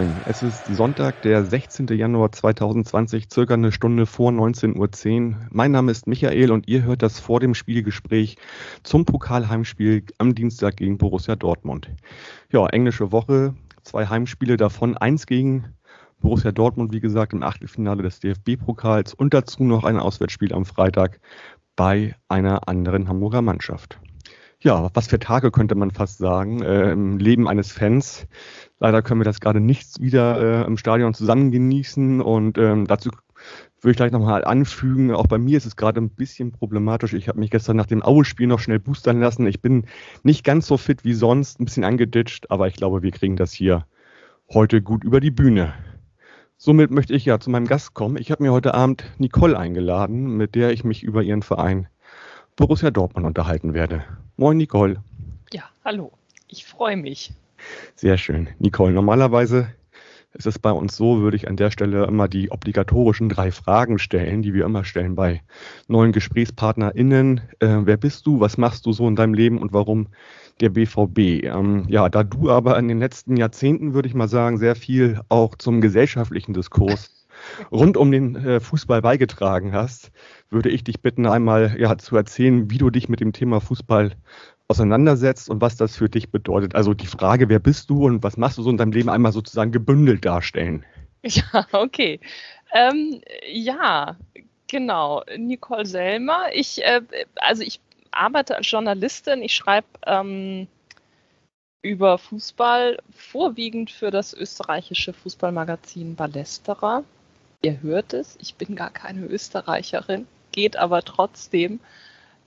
Moin, es ist Sonntag, der 16. Januar 2020, circa eine Stunde vor 19.10 Uhr. Mein Name ist Michael und ihr hört das vor dem Spielgespräch zum Pokalheimspiel am Dienstag gegen Borussia Dortmund. Ja, englische Woche, zwei Heimspiele davon, eins gegen Borussia Dortmund, wie gesagt, im Achtelfinale des DFB-Pokals und dazu noch ein Auswärtsspiel am Freitag bei einer anderen Hamburger Mannschaft. Ja, was für Tage könnte man fast sagen äh, im Leben eines Fans. Leider können wir das gerade nicht wieder äh, im Stadion zusammen genießen und ähm, dazu würde ich gleich nochmal anfügen, auch bei mir ist es gerade ein bisschen problematisch. Ich habe mich gestern nach dem Aue-Spiel noch schnell boostern lassen. Ich bin nicht ganz so fit wie sonst, ein bisschen angeditscht, aber ich glaube, wir kriegen das hier heute gut über die Bühne. Somit möchte ich ja zu meinem Gast kommen. Ich habe mir heute Abend Nicole eingeladen, mit der ich mich über ihren Verein Borussia Dortmund unterhalten werde. Moin, Nicole. Ja, hallo. Ich freue mich. Sehr schön. Nicole, normalerweise ist es bei uns so, würde ich an der Stelle immer die obligatorischen drei Fragen stellen, die wir immer stellen bei neuen GesprächspartnerInnen. Äh, wer bist du? Was machst du so in deinem Leben und warum der BVB? Ähm, ja, da du aber in den letzten Jahrzehnten, würde ich mal sagen, sehr viel auch zum gesellschaftlichen Diskurs rund um den äh, Fußball beigetragen hast, würde ich dich bitten, einmal ja, zu erzählen, wie du dich mit dem Thema Fußball auseinandersetzt und was das für dich bedeutet. Also die Frage, wer bist du und was machst du so in deinem Leben, einmal sozusagen gebündelt darstellen. Ja, okay. Ähm, ja, genau. Nicole Selmer. Ich, äh, also ich arbeite als Journalistin. Ich schreibe ähm, über Fußball vorwiegend für das österreichische Fußballmagazin Ballesterer. Ihr hört es, ich bin gar keine Österreicherin, geht aber trotzdem.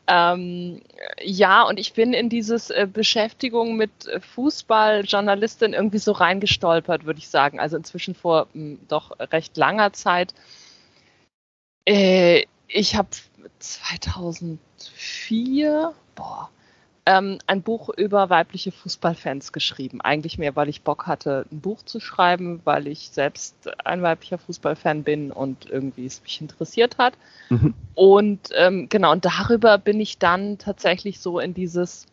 Ähm, ja, und ich bin in dieses äh, Beschäftigung mit Fußballjournalistin irgendwie so reingestolpert, würde ich sagen. Also inzwischen vor mh, hm, doch recht langer Zeit. Äh, ich habe 2004, boah, ähm, ein Buch über weibliche Fußballfans geschrieben. Eigentlich mehr, weil ich Bock hatte, ein Buch zu schreiben, weil ich selbst ein weiblicher Fußballfan bin und irgendwie es mich interessiert hat. Mhm. Und ähm, genau, und darüber bin ich dann tatsächlich so in dieses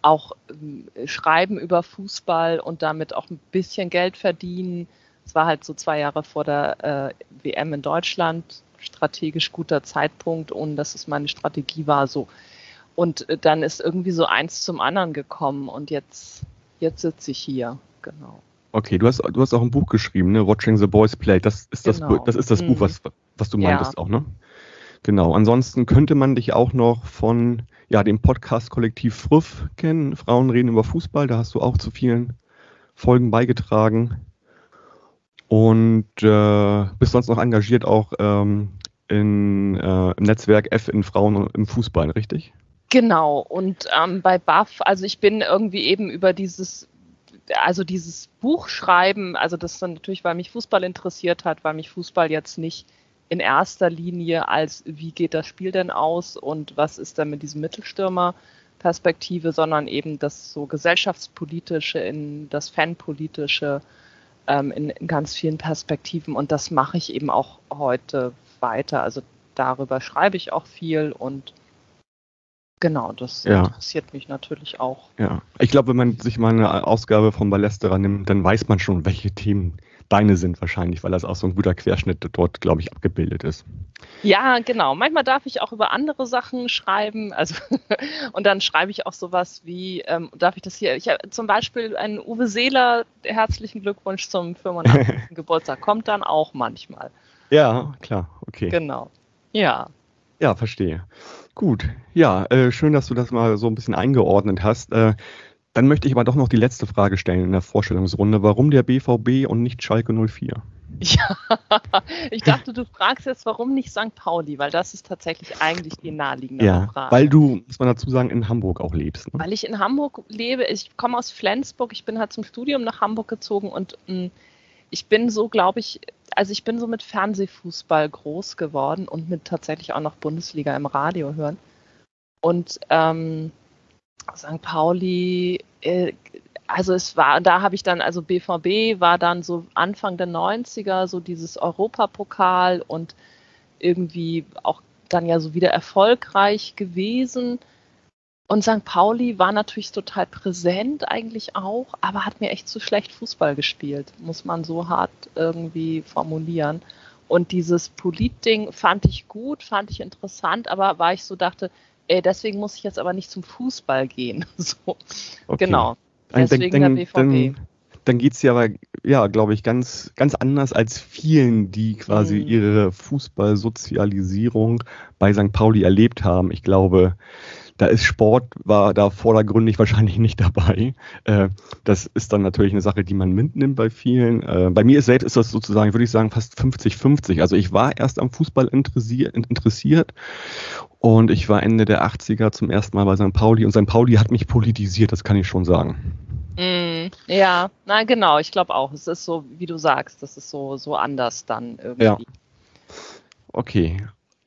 auch äh, Schreiben über Fußball und damit auch ein bisschen Geld verdienen. Es war halt so zwei Jahre vor der äh, WM in Deutschland, strategisch guter Zeitpunkt, ohne dass es meine Strategie war, so und äh, dann ist irgendwie so eins zum anderen gekommen und jetzt, jetzt sitze ich hier, genau. Okay, du hast, du hast auch ein Buch geschrieben, ne? Watching the Boys Play. Das ist genau. das, das, ist das mhm. Buch, was, was du meintest ja. auch, ne? Genau. Ansonsten könnte man dich auch noch von ja, dem Podcast-Kollektiv Früff kennen. Frauen reden über Fußball. Da hast du auch zu vielen Folgen beigetragen. Und äh, bist sonst noch engagiert auch ähm, in, äh, im Netzwerk F in Frauen im Fußball, richtig? Genau, und ähm, bei BAF, also ich bin irgendwie eben über dieses, also dieses Buch schreiben, also das dann natürlich, weil mich Fußball interessiert hat, weil mich Fußball jetzt nicht in erster Linie als, wie geht das Spiel denn aus und was ist denn mit diesem Mittelstürmer Perspektive, sondern eben das so gesellschaftspolitische in das fanpolitische ähm, in, in ganz vielen Perspektiven und das mache ich eben auch heute weiter. Also darüber schreibe ich auch viel und Genau, das ja. interessiert mich natürlich auch. Ja, ich glaube, wenn man sich mal eine Ausgabe von Ballesterer nimmt, dann weiß man schon, welche Themen deine sind wahrscheinlich, weil das auch so ein guter Querschnitt dort, glaube ich, abgebildet ist. Ja, genau. Manchmal darf ich auch über andere Sachen schreiben. Also und dann schreibe ich auch sowas wie, ähm, darf ich das hier? Ich habe zum Beispiel einen Uwe Seeler, herzlichen Glückwunsch zum 85. Geburtstag, kommt dann auch manchmal. Ja, klar, okay. Genau. Ja. Ja, verstehe. Gut, ja, äh, schön, dass du das mal so ein bisschen eingeordnet hast. Äh, dann möchte ich aber doch noch die letzte Frage stellen in der Vorstellungsrunde. Warum der BVB und nicht Schalke 04? Ja, ich dachte, du fragst jetzt, warum nicht St. Pauli, weil das ist tatsächlich eigentlich die naheliegende ja, Frage. Weil du, muss man dazu sagen, in Hamburg auch lebst. Ne? Weil ich in Hamburg lebe. Ich komme aus Flensburg. Ich bin halt zum Studium nach Hamburg gezogen und mh, mm, ich bin so, glaube ich, also ich bin so mit Fernsehfußball groß geworden und mit tatsächlich auch noch Bundesliga im Radio hören. Und ähm, St. Pauli, äh, also es war, da habe ich dann, also BVB war dann so Anfang der 90er, so dieses Europapokal und irgendwie auch dann ja so wieder erfolgreich gewesen. Und St. Pauli war natürlich total präsent eigentlich auch, aber hat mir echt zu schlecht Fußball gespielt, muss man so hart irgendwie formulieren. Und dieses Polit-Ding fand ich gut, fand ich interessant, aber war ich so dachte, ey, deswegen muss ich jetzt aber nicht zum Fußball gehen. so. Okay. Genau. Deswegen dann, der BVB. Dann, dann geht es ja aber, ja, glaube ich, ganz, ganz anders als vielen, die quasi mhm. ihre Fußballsozialisierung bei St. Pauli erlebt haben. Ich glaube, da ist Sport, war da vordergründig wahrscheinlich nicht dabei. Äh, das ist dann natürlich eine Sache, die man mitnimmt bei vielen. Äh, bei mir selbst ist das sozusagen, würde ich sagen, fast 50-50. Also ich war erst am Fußball interessiert, interessiert und ich war Ende der 80er zum ersten Mal bei St. Pauli und St. Pauli hat mich politisiert, das kann ich schon sagen. Mm, ja, na genau, ich glaube auch. Es ist so, wie du sagst, das ist so, so anders dann irgendwie. Ja. Okay.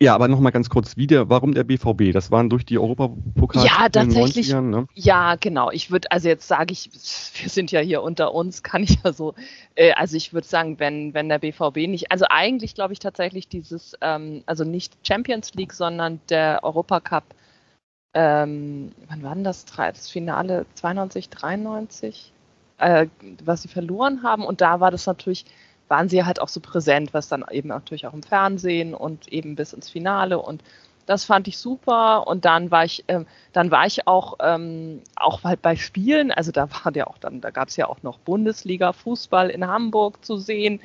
Ja, aber nochmal ganz kurz wieder, warum der BVB? Das waren durch die Europapokal ja, tatsächlich, in den 90ern, ne? Ja, genau. Ich würde, also jetzt sage ich, wir sind ja hier unter uns, kann ich ja so, äh, also ich würde sagen, wenn, wenn der BVB nicht, also eigentlich glaube ich tatsächlich dieses, ähm, also nicht Champions League, sondern der Europacup, ähm, wann war denn das? Das Finale 92, 93, äh, was sie verloren haben und da war das natürlich waren sie halt auch so präsent, was dann eben natürlich auch im Fernsehen und eben bis ins Finale. Und das fand ich super. Und dann war ich, äh, dann war ich auch, ähm, auch halt bei Spielen, also da war ja auch dann, da gab es ja auch noch Bundesliga Fußball in Hamburg zu sehen,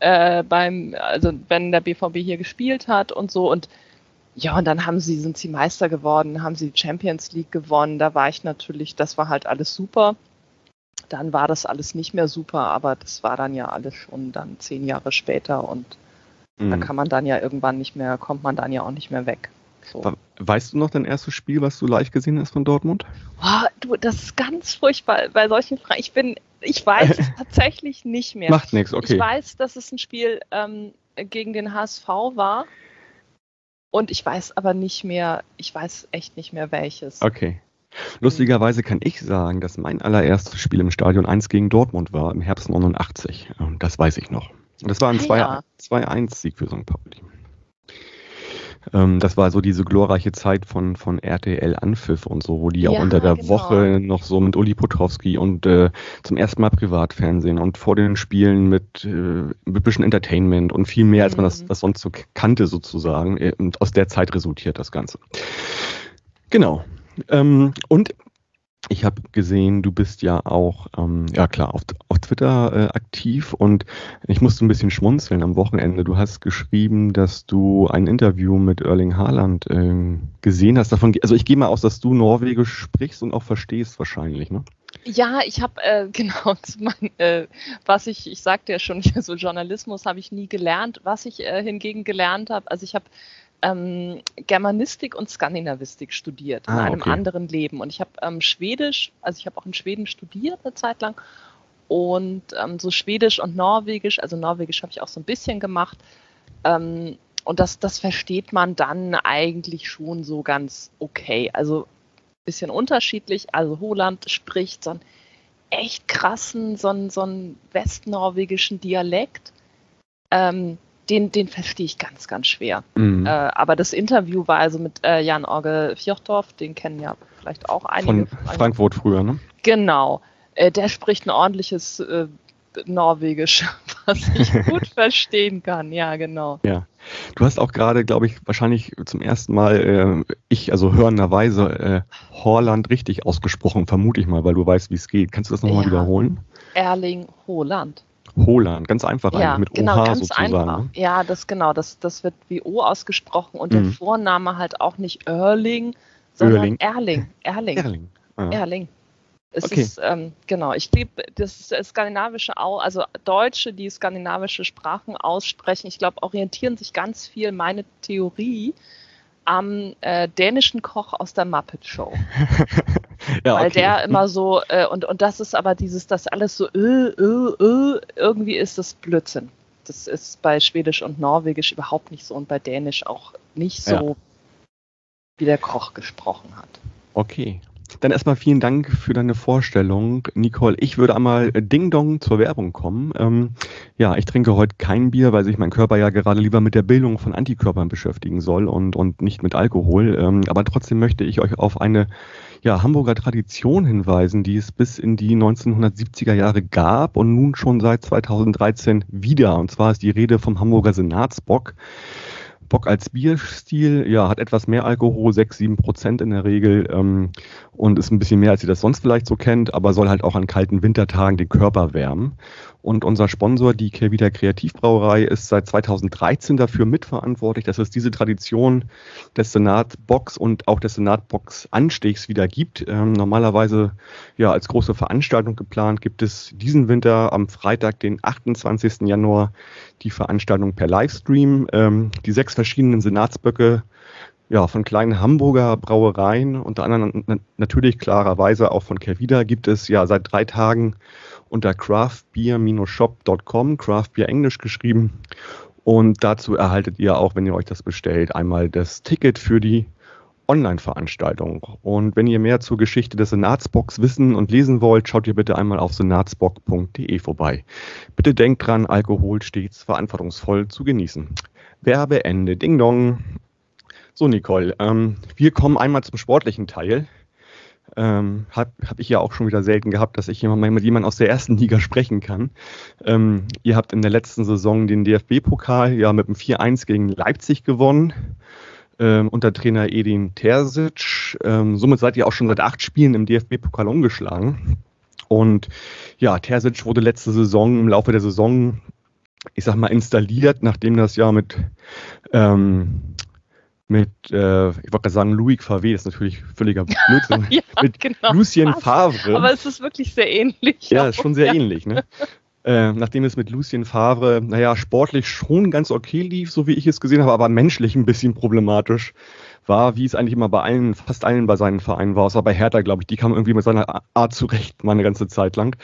äh, beim, also wenn der BVB hier gespielt hat und so. Und ja, und dann haben sie, sind sie Meister geworden, haben sie Champions League gewonnen, da war ich natürlich, das war halt alles super dann war das alles nicht mehr super, aber das war dann ja alles schon dann zehn Jahre später und mhm. da kann man dann ja irgendwann nicht mehr, kommt man dann ja auch nicht mehr weg. So. Weißt du noch dein erstes Spiel, was du live gesehen hast von Dortmund? Oh, du, das ist ganz furchtbar bei solchen Fragen. Ich bin, ich weiß es tatsächlich nicht mehr. Macht nichts, okay. Ich weiß, dass es ein Spiel ähm, gegen den HSV war. Und ich weiß aber nicht mehr, ich weiß echt nicht mehr welches. Okay. Lustigerweise kann ich sagen, dass mein allererstes Spiel im Stadion 1 gegen Dortmund war im Herbst 89. Das weiß ich noch. Das war ein ah, 2-1-Sieg für St. Pauli. Ähm, das war so diese glorreiche Zeit von, von RTL Anpfiff und so, wo die ja, auch unter der genau. Woche noch so mit Uli Potowski und äh, zum ersten Mal Privatfernsehen und vor den Spielen mit, äh, mit ein bisschen Entertainment und viel mehr, als man das, mhm. das sonst so kannte sozusagen. Äh, und aus der Zeit resultiert das Ganze. Genau. Ähm, und ich habe gesehen, du bist ja auch, ähm, ja klar, auf, auf Twitter äh, aktiv und ich musste ein bisschen schmunzeln am Wochenende. Du hast geschrieben, dass du ein Interview mit Erling Haaland äh, gesehen hast. Davon, also ich gehe mal aus, dass du Norwegisch sprichst und auch verstehst wahrscheinlich, ne? Ja, ich habe äh, genau, mein, äh, was ich, ich sagte ja schon, so Journalismus habe ich nie gelernt. Was ich äh, hingegen gelernt habe, also ich habe ähm, Germanistik und Skandinavistik studiert ah, in einem okay. anderen Leben. Und ich habe ähm, Schwedisch, also ich habe auch in Schweden studiert eine Zeit lang. Und ähm, so Schwedisch und Norwegisch, also Norwegisch habe ich auch so ein bisschen gemacht. Ähm, und das, das versteht man dann eigentlich schon so ganz okay. Also ein bisschen unterschiedlich. Also Holland spricht so einen echt krassen, so einen, so einen westnorwegischen Dialekt. Ähm, den, den verstehe ich ganz, ganz schwer. Mhm. Äh, aber das Interview war also mit äh, Jan Orge Fjordorf, den kennen ja vielleicht auch einige. Von Frankfurt früher, ne? Genau. Äh, der spricht ein ordentliches äh, Norwegisch, was ich gut verstehen kann. Ja, genau. Ja. Du hast auch gerade, glaube ich, wahrscheinlich zum ersten Mal, äh, ich, also hörenderweise, äh, Horland richtig ausgesprochen, vermute ich mal, weil du weißt, wie es geht. Kannst du das nochmal ja. wiederholen? Erling Holand. Holland, ganz einfach ja, eigentlich mit genau, OH ganz sozusagen. Einfach. Ne? Ja, das genau, das, das wird wie O ausgesprochen und mhm. der Vorname halt auch nicht Erling, sondern Erling. Erling. Erling. Erling. Ah. Erling. Es okay. ist, ähm, genau, ich liebe das skandinavische, also Deutsche, die skandinavische Sprachen aussprechen, ich glaube, orientieren sich ganz viel, meine Theorie, am äh, dänischen Koch aus der Muppet Show. ja, Weil okay. der immer so, äh, und, und das ist aber dieses, das alles so, äh, äh, äh, irgendwie ist das Blödsinn. Das ist bei Schwedisch und Norwegisch überhaupt nicht so und bei Dänisch auch nicht so, ja. wie der Koch gesprochen hat. Okay. Dann erstmal vielen Dank für deine Vorstellung, Nicole. Ich würde einmal Ding Dong zur Werbung kommen. Ähm, ja, ich trinke heute kein Bier, weil sich mein Körper ja gerade lieber mit der Bildung von Antikörpern beschäftigen soll und, und nicht mit Alkohol. Ähm, aber trotzdem möchte ich euch auf eine ja, Hamburger Tradition hinweisen, die es bis in die 1970er Jahre gab und nun schon seit 2013 wieder. Und zwar ist die Rede vom Hamburger Senatsbock. Bock als Bierstil, ja, hat etwas mehr Alkohol, 6, 7 Prozent in der Regel ähm, und ist ein bisschen mehr, als ihr das sonst vielleicht so kennt, aber soll halt auch an kalten Wintertagen den Körper wärmen. Und unser Sponsor, die Kelvida Kreativbrauerei, ist seit 2013 dafür mitverantwortlich, dass es diese Tradition des Senatbox und auch des Senatbox Anstegs wieder gibt. Ähm, normalerweise ja als große Veranstaltung geplant gibt es diesen Winter am Freitag, den 28. Januar, die Veranstaltung per Livestream. Ähm, die sechs verschiedenen Senatsböcke ja, von kleinen Hamburger Brauereien, unter anderem natürlich klarerweise auch von Kelvida, gibt es ja seit drei Tagen unter craftbeer-shop.com, Craftbeer englisch geschrieben. Und dazu erhaltet ihr auch, wenn ihr euch das bestellt, einmal das Ticket für die Online-Veranstaltung. Und wenn ihr mehr zur Geschichte des Senatsbox wissen und lesen wollt, schaut ihr bitte einmal auf senatsbock.de vorbei. Bitte denkt dran, Alkohol stets verantwortungsvoll zu genießen. Werbeende. Ding Dong. So, Nicole, ähm, wir kommen einmal zum sportlichen Teil ähm, habe hab ich ja auch schon wieder selten gehabt, dass ich mal mit jemandem aus der ersten Liga sprechen kann. Ähm, ihr habt in der letzten Saison den DFB-Pokal ja mit einem 4-1 gegen Leipzig gewonnen. Ähm, unter Trainer Edin Terzic. Ähm, somit seid ihr auch schon seit acht Spielen im DFB-Pokal umgeschlagen. Und ja, Terzic wurde letzte Saison im Laufe der Saison, ich sag mal, installiert, nachdem das ja mit ähm, mit, äh, ich wollte gerade sagen, Louis Favre, das ist natürlich völliger Blödsinn, ja, mit genau, Lucien Favre. Aber es ist wirklich sehr ähnlich. Ja, ist schon sehr ähnlich, ne? äh, nachdem es mit Lucien Favre, naja, sportlich schon ganz okay lief, so wie ich es gesehen habe, aber menschlich ein bisschen problematisch war, wie es eigentlich immer bei allen, fast allen bei seinen Vereinen war, außer bei Hertha, glaube ich, die kam irgendwie mit seiner Art zurecht, mal eine ganze Zeit lang.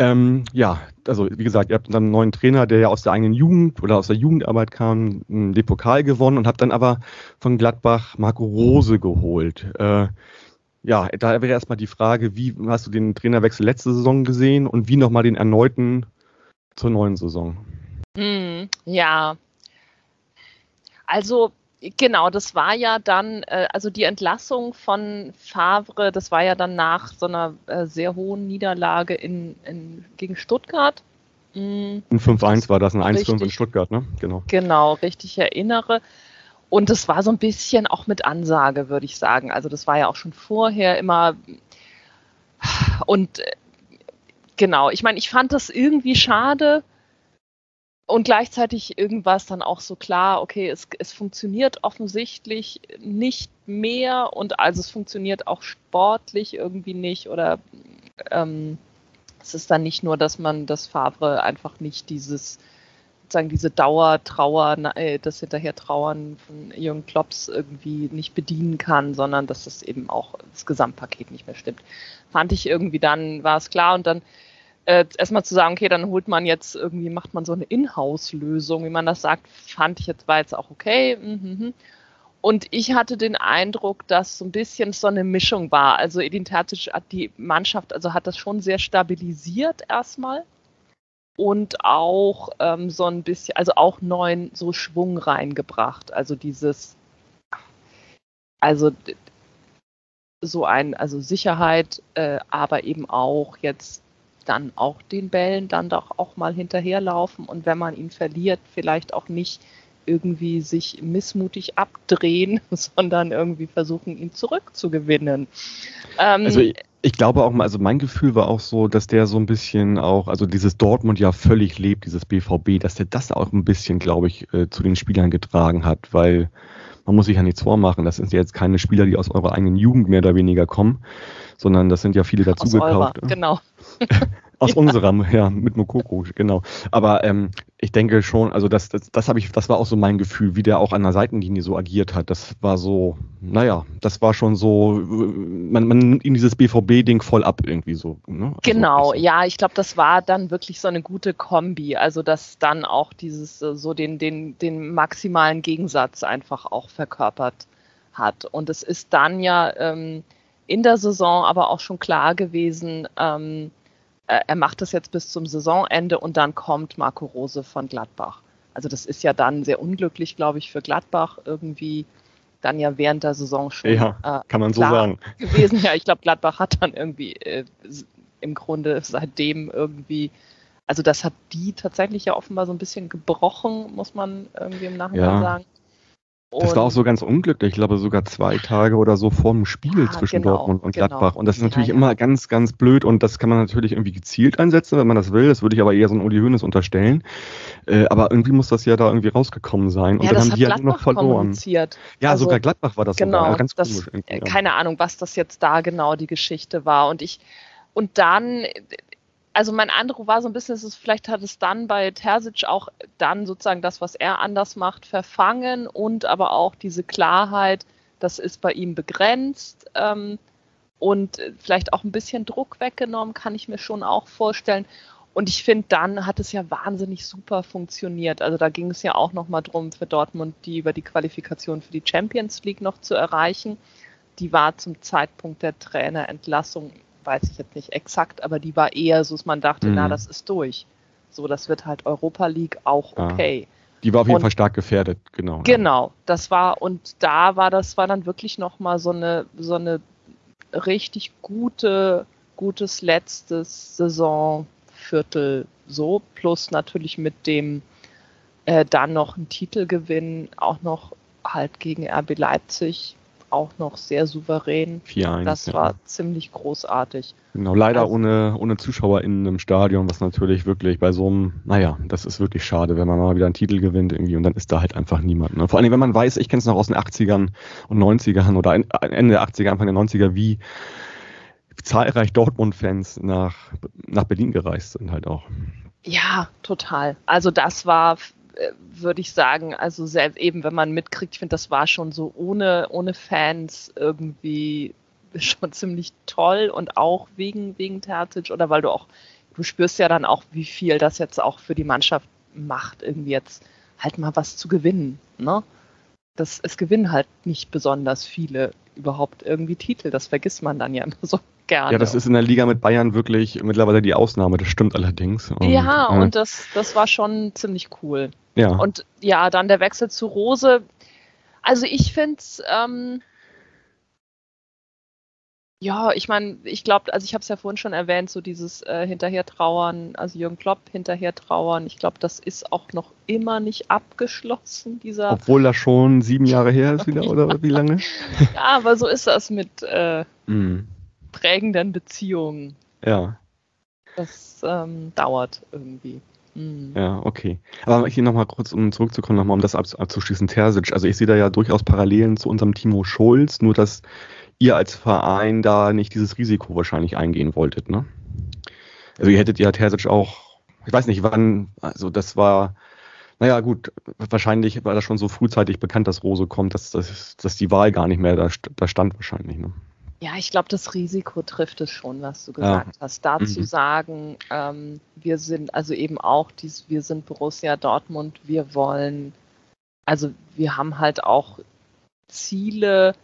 Ähm, ja, also wie gesagt, ihr habt dann einen neuen Trainer, der ja aus der eigenen Jugend oder aus der Jugendarbeit kam, den Pokal gewonnen und habt dann aber von Gladbach Marco Rose geholt. Äh, ja, da wäre erstmal die Frage, wie hast du den Trainerwechsel letzte Saison gesehen und wie nochmal den erneuten zur neuen Saison? Mm, ja, also Genau, das war ja dann, äh, also die Entlassung von Favre, das war ja dann nach so einer äh, sehr hohen Niederlage in, in gegen Stuttgart. Mhm. Ein 5-1 war das, ein 1-5 in Stuttgart, ne? Genau. Genau, richtig erinnere. Und das war so ein bisschen auch mit Ansage, würde ich sagen. Also das war ja auch schon vorher immer. Und äh, genau, ich meine, ich fand das irgendwie schade, und gleichzeitig irgendwas dann auch so klar, okay, es, es funktioniert offensichtlich nicht mehr und also es funktioniert auch sportlich irgendwie nicht oder ähm, es ist dann nicht nur, dass man das Favre einfach nicht dieses sozusagen diese Dauertrauer, äh, das hinterher Trauern von Jürgen Klopps irgendwie nicht bedienen kann, sondern dass es eben auch das Gesamtpaket nicht mehr stimmt. Fand ich irgendwie dann, war es klar und dann äh, erstmal zu sagen, okay, dann holt man jetzt irgendwie, macht man so eine Inhouse-Lösung, wie man das sagt, fand ich jetzt, war jetzt auch okay. Mhm. Und ich hatte den Eindruck, dass so ein bisschen so eine Mischung war. Also Edin Terzic hat die Mannschaft, also hat das schon sehr stabilisiert erstmal und auch ähm, so ein bisschen, also auch neuen so Schwung reingebracht. Also dieses, also so ein, also Sicherheit, äh, aber eben auch jetzt dann auch den Bällen dann doch auch mal hinterherlaufen und wenn man ihn verliert, vielleicht auch nicht irgendwie sich missmutig abdrehen, sondern irgendwie versuchen, ihn zurückzugewinnen. Ähm, also ich, ich, glaube auch mal, also mein Gefühl war auch so, dass der so ein bisschen auch, also dieses Dortmund ja völlig lebt, dieses BVB, dass der das auch ein bisschen, glaube ich, äh, zu den Spielern getragen hat, weil man muss sich ja nichts vormachen, das sind ja jetzt keine Spieler, die aus eurer eigenen Jugend mehr oder weniger kommen, sondern das sind ja viele dazugekauft. Genau. Aus ja. unserem, ja, mit Mokoko, genau. Aber ähm, ich denke schon, also das, das, das habe ich, das war auch so mein Gefühl, wie der auch an der Seitenlinie so agiert hat. Das war so, naja, das war schon so, man, man nimmt ihm dieses BVB-Ding voll ab irgendwie so. Ne? Also genau, so. ja, ich glaube, das war dann wirklich so eine gute Kombi. Also dass dann auch dieses, äh, so den, den, den maximalen Gegensatz einfach auch verkörpert hat. Und es ist dann ja, ähm, in der Saison aber auch schon klar gewesen, ähm, er macht das jetzt bis zum Saisonende und dann kommt Marco Rose von Gladbach. Also das ist ja dann sehr unglücklich, glaube ich, für Gladbach irgendwie dann ja während der Saison schon ja, äh, kann man so sagen. gewesen. Ja, ich glaube, Gladbach hat dann irgendwie äh, im Grunde seitdem irgendwie, also das hat die tatsächlich ja offenbar so ein bisschen gebrochen, muss man irgendwie im Nachhinein ja. sagen. Und das war auch so ganz unglücklich, ich glaube sogar zwei Tage oder so vor dem Spiel ja, zwischen genau, Dortmund und genau. Gladbach. Und das ist natürlich ja, immer ganz, ganz blöd und das kann man natürlich irgendwie gezielt einsetzen, wenn man das will. Das würde ich aber eher so ein Uli Hoeneß unterstellen. Äh, aber irgendwie muss das ja da irgendwie rausgekommen sein. Und ja, dann haben die ja halt nur noch verloren. Ja, also, sogar Gladbach war das genau, sogar. Ganz das, komisch. Keine Ahnung, was das jetzt da genau die Geschichte war. Und ich, und dann, also mein Eindruck war so ein bisschen, es, vielleicht hat es dann bei Terzic auch dann sozusagen das, was er anders macht, verfangen und aber auch diese Klarheit, das ist bei ihm begrenzt ähm, und vielleicht auch ein bisschen Druck weggenommen, kann ich mir schon auch vorstellen. Und ich finde, dann hat es ja wahnsinnig super funktioniert. Also da ging es ja auch nochmal drum, für Dortmund die über die Qualifikation für die Champions League noch zu erreichen. Die war zum Zeitpunkt der Trainerentlassung weiß ich jetzt nicht exakt, aber die war eher so, dass man dachte, mhm. na, das ist durch. So, das wird halt Europa League auch okay. Ja. Die war auf jeden und, Fall stark gefährdet, genau. Genau, das war, und da war das war dann wirklich nochmal so eine, so eine richtig gute, gutes letztes Saisonviertel so, plus natürlich mit dem äh, dann noch ein Titelgewinn, auch noch halt gegen RB Leipzig, auch noch sehr souverän. 4-1. Das ja. war ziemlich großartig. Genau, leider also, ohne, ohne Zuschauer in einem Stadion, was natürlich wirklich bei so einem, naja, das ist wirklich schade, wenn man mal wieder einen Titel gewinnt irgendwie und dann ist da halt einfach niemand. Ne? Vor allem, wenn man weiß, ich kenne es noch aus den 80ern und 90ern oder Ende der 80er, Anfang der 90er, wie zahlreich Dortmund-Fans nach, nach Berlin gereist sind halt auch. Ja, total. Also das war würde ich sagen, also selbst eben, wenn man mitkriegt, ich finde, das war schon so ohne, ohne Fans irgendwie schon ziemlich toll und auch wegen, wegen Terzic oder weil du auch, du spürst ja dann auch, wie viel das jetzt auch für die Mannschaft macht, irgendwie jetzt halt mal was zu gewinnen. Ne? Das, es gewinnen halt nicht besonders viele überhaupt irgendwie Titel, das vergisst man dann ja immer so gerne. Ja, das ist in der Liga mit Bayern wirklich mittlerweile die Ausnahme, das stimmt allerdings. Und, ja, äh, und das, das war schon ziemlich cool. Ja. Und ja, dann der Wechsel zu Rose. Also ich finde es, ähm, ja, ich meine, ich glaube, also ich habe es ja vorhin schon erwähnt, so dieses äh, Hinterher-Trauern, also Jürgen Klopp hinterher-trauern, ich glaube, das ist auch noch immer nicht abgeschlossen, dieser. Obwohl das schon sieben Jahre her ist wieder, oder wie lange? ja, aber so ist das mit äh, mm. Prägenden Beziehungen. Ja. Das ähm, dauert irgendwie. Mhm. Ja, okay. Aber hier nochmal kurz, um zurückzukommen, nochmal um das abzuschließen, Terzic. Also ich sehe da ja durchaus Parallelen zu unserem Timo Schulz, nur dass ihr als Verein da nicht dieses Risiko wahrscheinlich eingehen wolltet, ne? Also ihr hättet ja Terzic auch, ich weiß nicht wann, also das war, naja gut, wahrscheinlich war das schon so frühzeitig bekannt, dass Rose kommt, dass, dass, dass die Wahl gar nicht mehr da, da stand wahrscheinlich, ne? Ja, ich glaube, das Risiko trifft es schon, was du gesagt ja. hast. Dazu mhm. sagen, ähm, wir sind also eben auch dies, wir sind Borussia Dortmund, wir wollen, also wir haben halt auch Ziele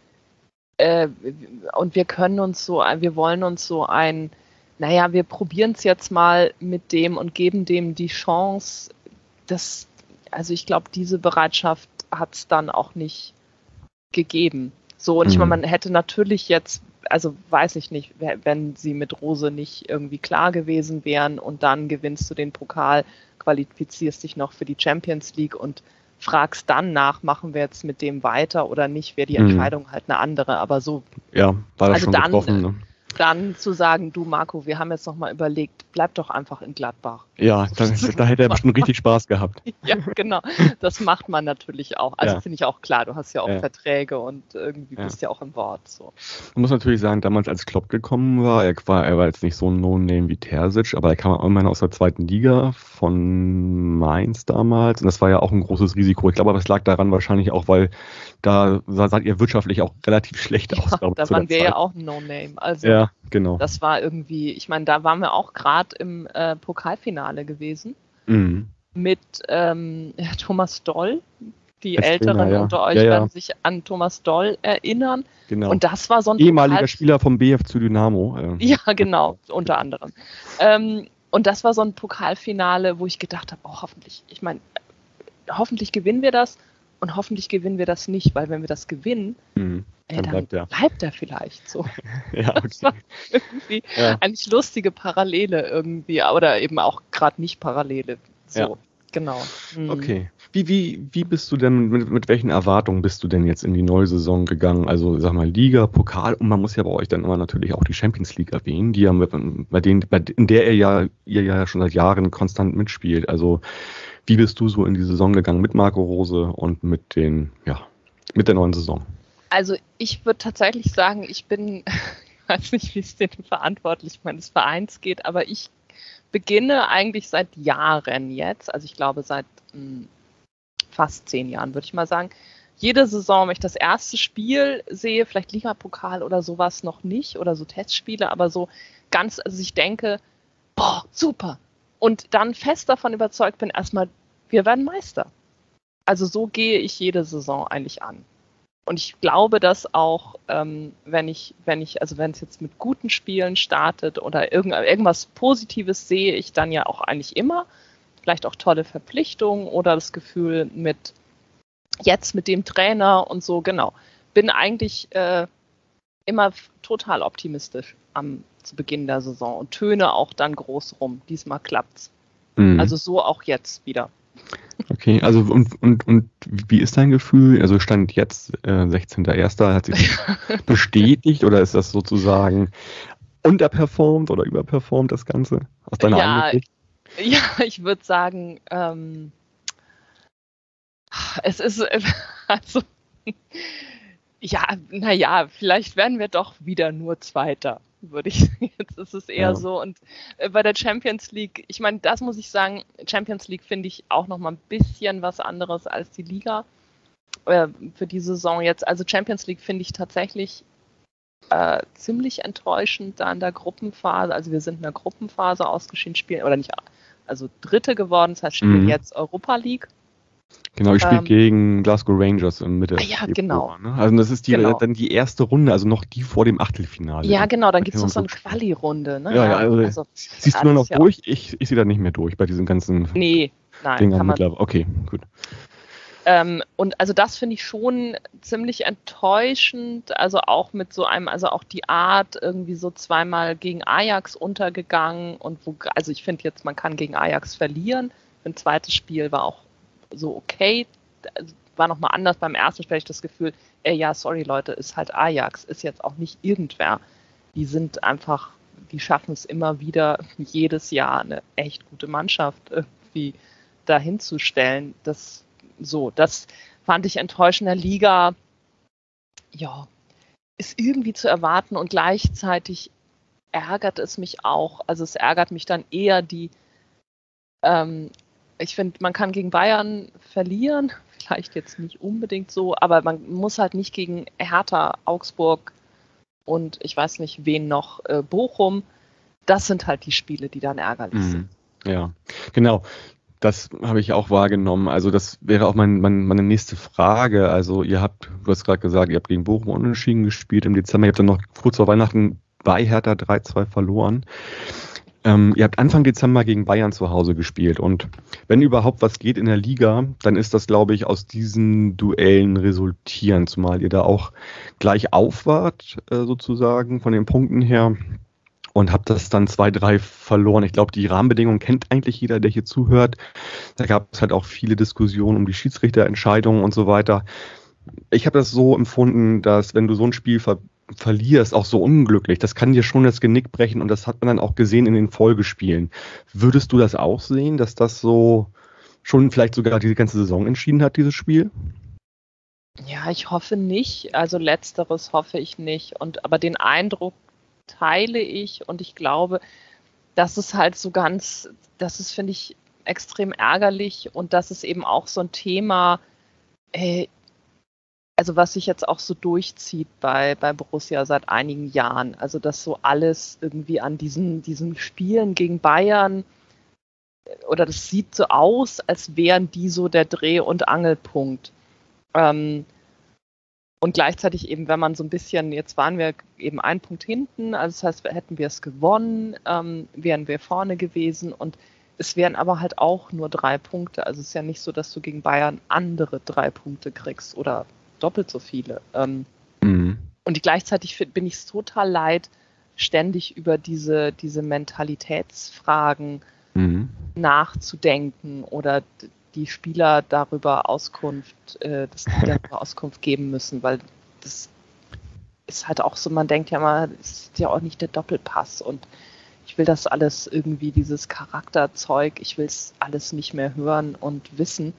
äh, und wir können uns so, wir wollen uns so ein, naja, wir probieren es jetzt mal mit dem und geben dem die Chance, das, also ich glaube, diese Bereitschaft hat es dann auch nicht gegeben. So, und ich meine, mhm. man hätte natürlich jetzt, also weiß ich nicht, wenn sie mit Rose nicht irgendwie klar gewesen wären und dann gewinnst du den Pokal, qualifizierst dich noch für die Champions League und fragst dann nach, machen wir jetzt mit dem weiter oder nicht, wäre die mhm. Entscheidung mhm. halt eine andere. Aber so. Ja, war das also schon dann, getroffen. Ne? Dann zu sagen, du Marco, wir haben jetzt nochmal überlegt, bleib doch einfach in Gladbach. Ja, dann, da hätte er bestimmt richtig Spaß gehabt. ja, genau. Das macht man natürlich auch. Also ja. finde ich auch klar, du hast ja auch ja. Verträge und irgendwie bist ja auch im Wort. So. Man muss natürlich sagen, damals als Klopp gekommen war, er war, er war jetzt nicht so ein No-Name wie Terzic, aber er kam immerhin aus der zweiten Liga von Mainz damals und das war ja auch ein großes Risiko. Ich glaube, das lag daran wahrscheinlich auch, weil da sah ihr wirtschaftlich auch relativ schlecht ja, aus. Da waren wir ja auch ein No-Name. Also ja, genau. Das war irgendwie, ich meine, da waren wir auch gerade im äh, Pokalfinale gewesen mhm. mit ähm, Thomas Doll, die Als Älteren Trainer, ja. unter euch Ja, ja. werden sich an Thomas Doll erinnern. Genau. Und das war so ein Ehemaliger Pokal- Spieler vom BFC Dynamo. äh, Ja, genau, unter anderem. Ähm, und das war so ein Pokalfinale, wo ich gedacht habe, oh, hoffentlich, ich meine, hoffentlich gewinnen wir das und hoffentlich gewinnen wir das nicht, weil wenn wir das gewinnen, hm, äh, Dann dann bleibt er. bleibt er vielleicht so. Ja, Das war okay. irgendwie Ja. eigentlich lustige Parallele irgendwie, oder eben auch gerade nicht Parallele. So, Ja. genau. Mhm. Okay. Wie, wie, wie bist du denn, mit, mit welchen Erwartungen bist du denn jetzt in die neue Saison gegangen? Also sag mal Liga, Pokal und man muss ja bei euch dann immer natürlich auch die Champions League erwähnen, die ja mit, bei denen, bei, in der ihr ja, ihr ja schon seit Jahren konstant mitspielt. Also wie bist du so in die Saison gegangen mit Marco Rose und mit den, ja, mit der neuen Saison? Also ich würde tatsächlich sagen, ich bin, ich weiß nicht, wie es den Verantwortlichen meines Vereins geht, aber ich beginne eigentlich seit Jahren jetzt, also ich glaube seit mh, fast zehn Jahren, würde ich mal sagen, jede Saison, wenn ich das erste Spiel sehe, vielleicht Ligapokal oder sowas noch nicht oder so Testspiele, aber so ganz, also ich denke, boah, super. Und dann fest davon überzeugt bin, erstmal, wir werden Meister. Also so gehe ich jede Saison eigentlich an. Und ich glaube, dass auch, ähm, wenn ich, wenn ich, also wenn es jetzt mit guten Spielen startet oder irgend, irgendwas Positives sehe ich dann ja auch eigentlich immer. Vielleicht auch tolle Verpflichtungen oder das Gefühl mit jetzt mit dem Trainer und so, genau. Bin eigentlich äh, immer total optimistisch am zu Beginn der Saison und töne auch dann groß rum. Diesmal klappt's. Mhm. Also so auch jetzt wieder. Okay, also und, und, und wie ist dein Gefühl? Also stand jetzt äh, 16.01. hat sich bestätigt oder ist das sozusagen unterperformt oder überperformt das Ganze aus deiner Ja, Sicht? Ja, ich würde sagen, ähm, es ist, also, ja, naja, vielleicht werden wir doch wieder nur Zweiter, würde ich sagen. Jetzt ist es eher Ja. so. Und äh, bei der Champions League, ich meine, das muss ich sagen, Champions League finde ich auch noch mal ein bisschen was anderes als die Liga äh, für die Saison jetzt. Also Champions League finde ich tatsächlich äh, ziemlich enttäuschend da in der Gruppenphase. Also wir sind in der Gruppenphase ausgeschieden, spielen, oder nicht, also Dritte geworden, das heißt, spielen Mhm. jetzt Europa League. Genau, ich spiele ähm, gegen Glasgow Rangers im Mitte. Ah ja, Februar, genau. Ne? Also das ist die, Genau. dann die erste Runde, also noch die vor dem Achtelfinale. Ja, genau, dann Da gibt es noch so eine Quali-Runde. Ne? Ja, ja, also- Siehst du nur noch ja durch? Ich, ich sehe da nicht mehr durch bei diesen ganzen Nee, nein, Dingern kann man mittlerweile. Okay, gut. Ähm, und also das finde ich schon ziemlich enttäuschend, also auch mit so einem, also auch die Art irgendwie so zweimal gegen Ajax untergegangen und wo, also ich finde jetzt, man kann gegen Ajax verlieren. Ein zweites Spiel war auch so okay, Also war nochmal anders. Beim ersten Spiel ich das Gefühl, ey, ja, sorry Leute, ist halt Ajax, ist jetzt auch nicht irgendwer. Die sind einfach, die schaffen es immer wieder, jedes Jahr eine echt gute Mannschaft irgendwie dahin zu stellen. Das so, das fand ich enttäuschend in der Liga. Ja, ist irgendwie zu erwarten und gleichzeitig ärgert es mich auch. Also es ärgert mich dann eher die, ähm, ich finde, man kann gegen Bayern verlieren, vielleicht jetzt nicht unbedingt so, aber man muss halt nicht gegen Hertha, Augsburg und ich weiß nicht, wen noch, äh, Bochum. Das sind halt die Spiele, die dann ärgerlich sind. Mhm. Ja, genau. Das habe ich auch wahrgenommen. Also das wäre auch mein, mein, meine nächste Frage. Also ihr habt, du hast gerade gesagt, ihr habt gegen Bochum unentschieden gespielt im Dezember. Ihr habt dann noch kurz vor Weihnachten bei Hertha 3-2 verloren. Ähm, ihr habt Anfang Dezember gegen Bayern zu Hause gespielt. Und wenn überhaupt was geht in der Liga, dann ist das, glaube ich, aus diesen Duellen resultieren. Zumal ihr da auch gleich auf wart, äh, sozusagen, von den Punkten her und habe das dann 2-3 verloren. Ich glaube, die Rahmenbedingungen kennt eigentlich jeder, der hier zuhört. Da gab es halt auch viele Diskussionen um die Schiedsrichterentscheidungen und so weiter. Ich habe das so empfunden, dass wenn du so ein Spiel ver verlierst, auch so unglücklich, das kann dir schon das Genick brechen und das hat man dann auch gesehen in den Folgespielen. Würdest du das auch sehen, dass das so schon vielleicht sogar die ganze Saison entschieden hat, dieses Spiel? Ja, ich hoffe nicht. Also letzteres hoffe ich nicht. Und aber den Eindruck teile ich und ich glaube, das ist halt so ganz, das ist, finde ich, extrem ärgerlich und das ist eben auch so ein Thema, äh, also was sich jetzt auch so durchzieht bei, bei Borussia seit einigen Jahren. Also dass so alles irgendwie an diesen, diesen Spielen gegen Bayern oder das sieht so aus, als wären die so der Dreh- und Angelpunkt. Ähm, und gleichzeitig eben, wenn man so ein bisschen, jetzt waren wir eben ein Punkt hinten, also das heißt, hätten wir es gewonnen, ähm, wären wir vorne gewesen und es wären aber halt auch nur drei Punkte. Also es ist ja nicht so, dass du gegen Bayern andere drei Punkte kriegst oder doppelt so viele. Ähm, mhm. Und gleichzeitig bin ich es total leid, ständig über diese, diese Mentalitätsfragen mhm. nachzudenken oder die Spieler darüber Auskunft, äh, dass die darüber Auskunft geben müssen, weil das ist halt auch so, man denkt ja mal, es ist ja auch nicht der Doppelpass und ich will das alles irgendwie, dieses Charakterzeug, ich will es alles nicht mehr hören und wissen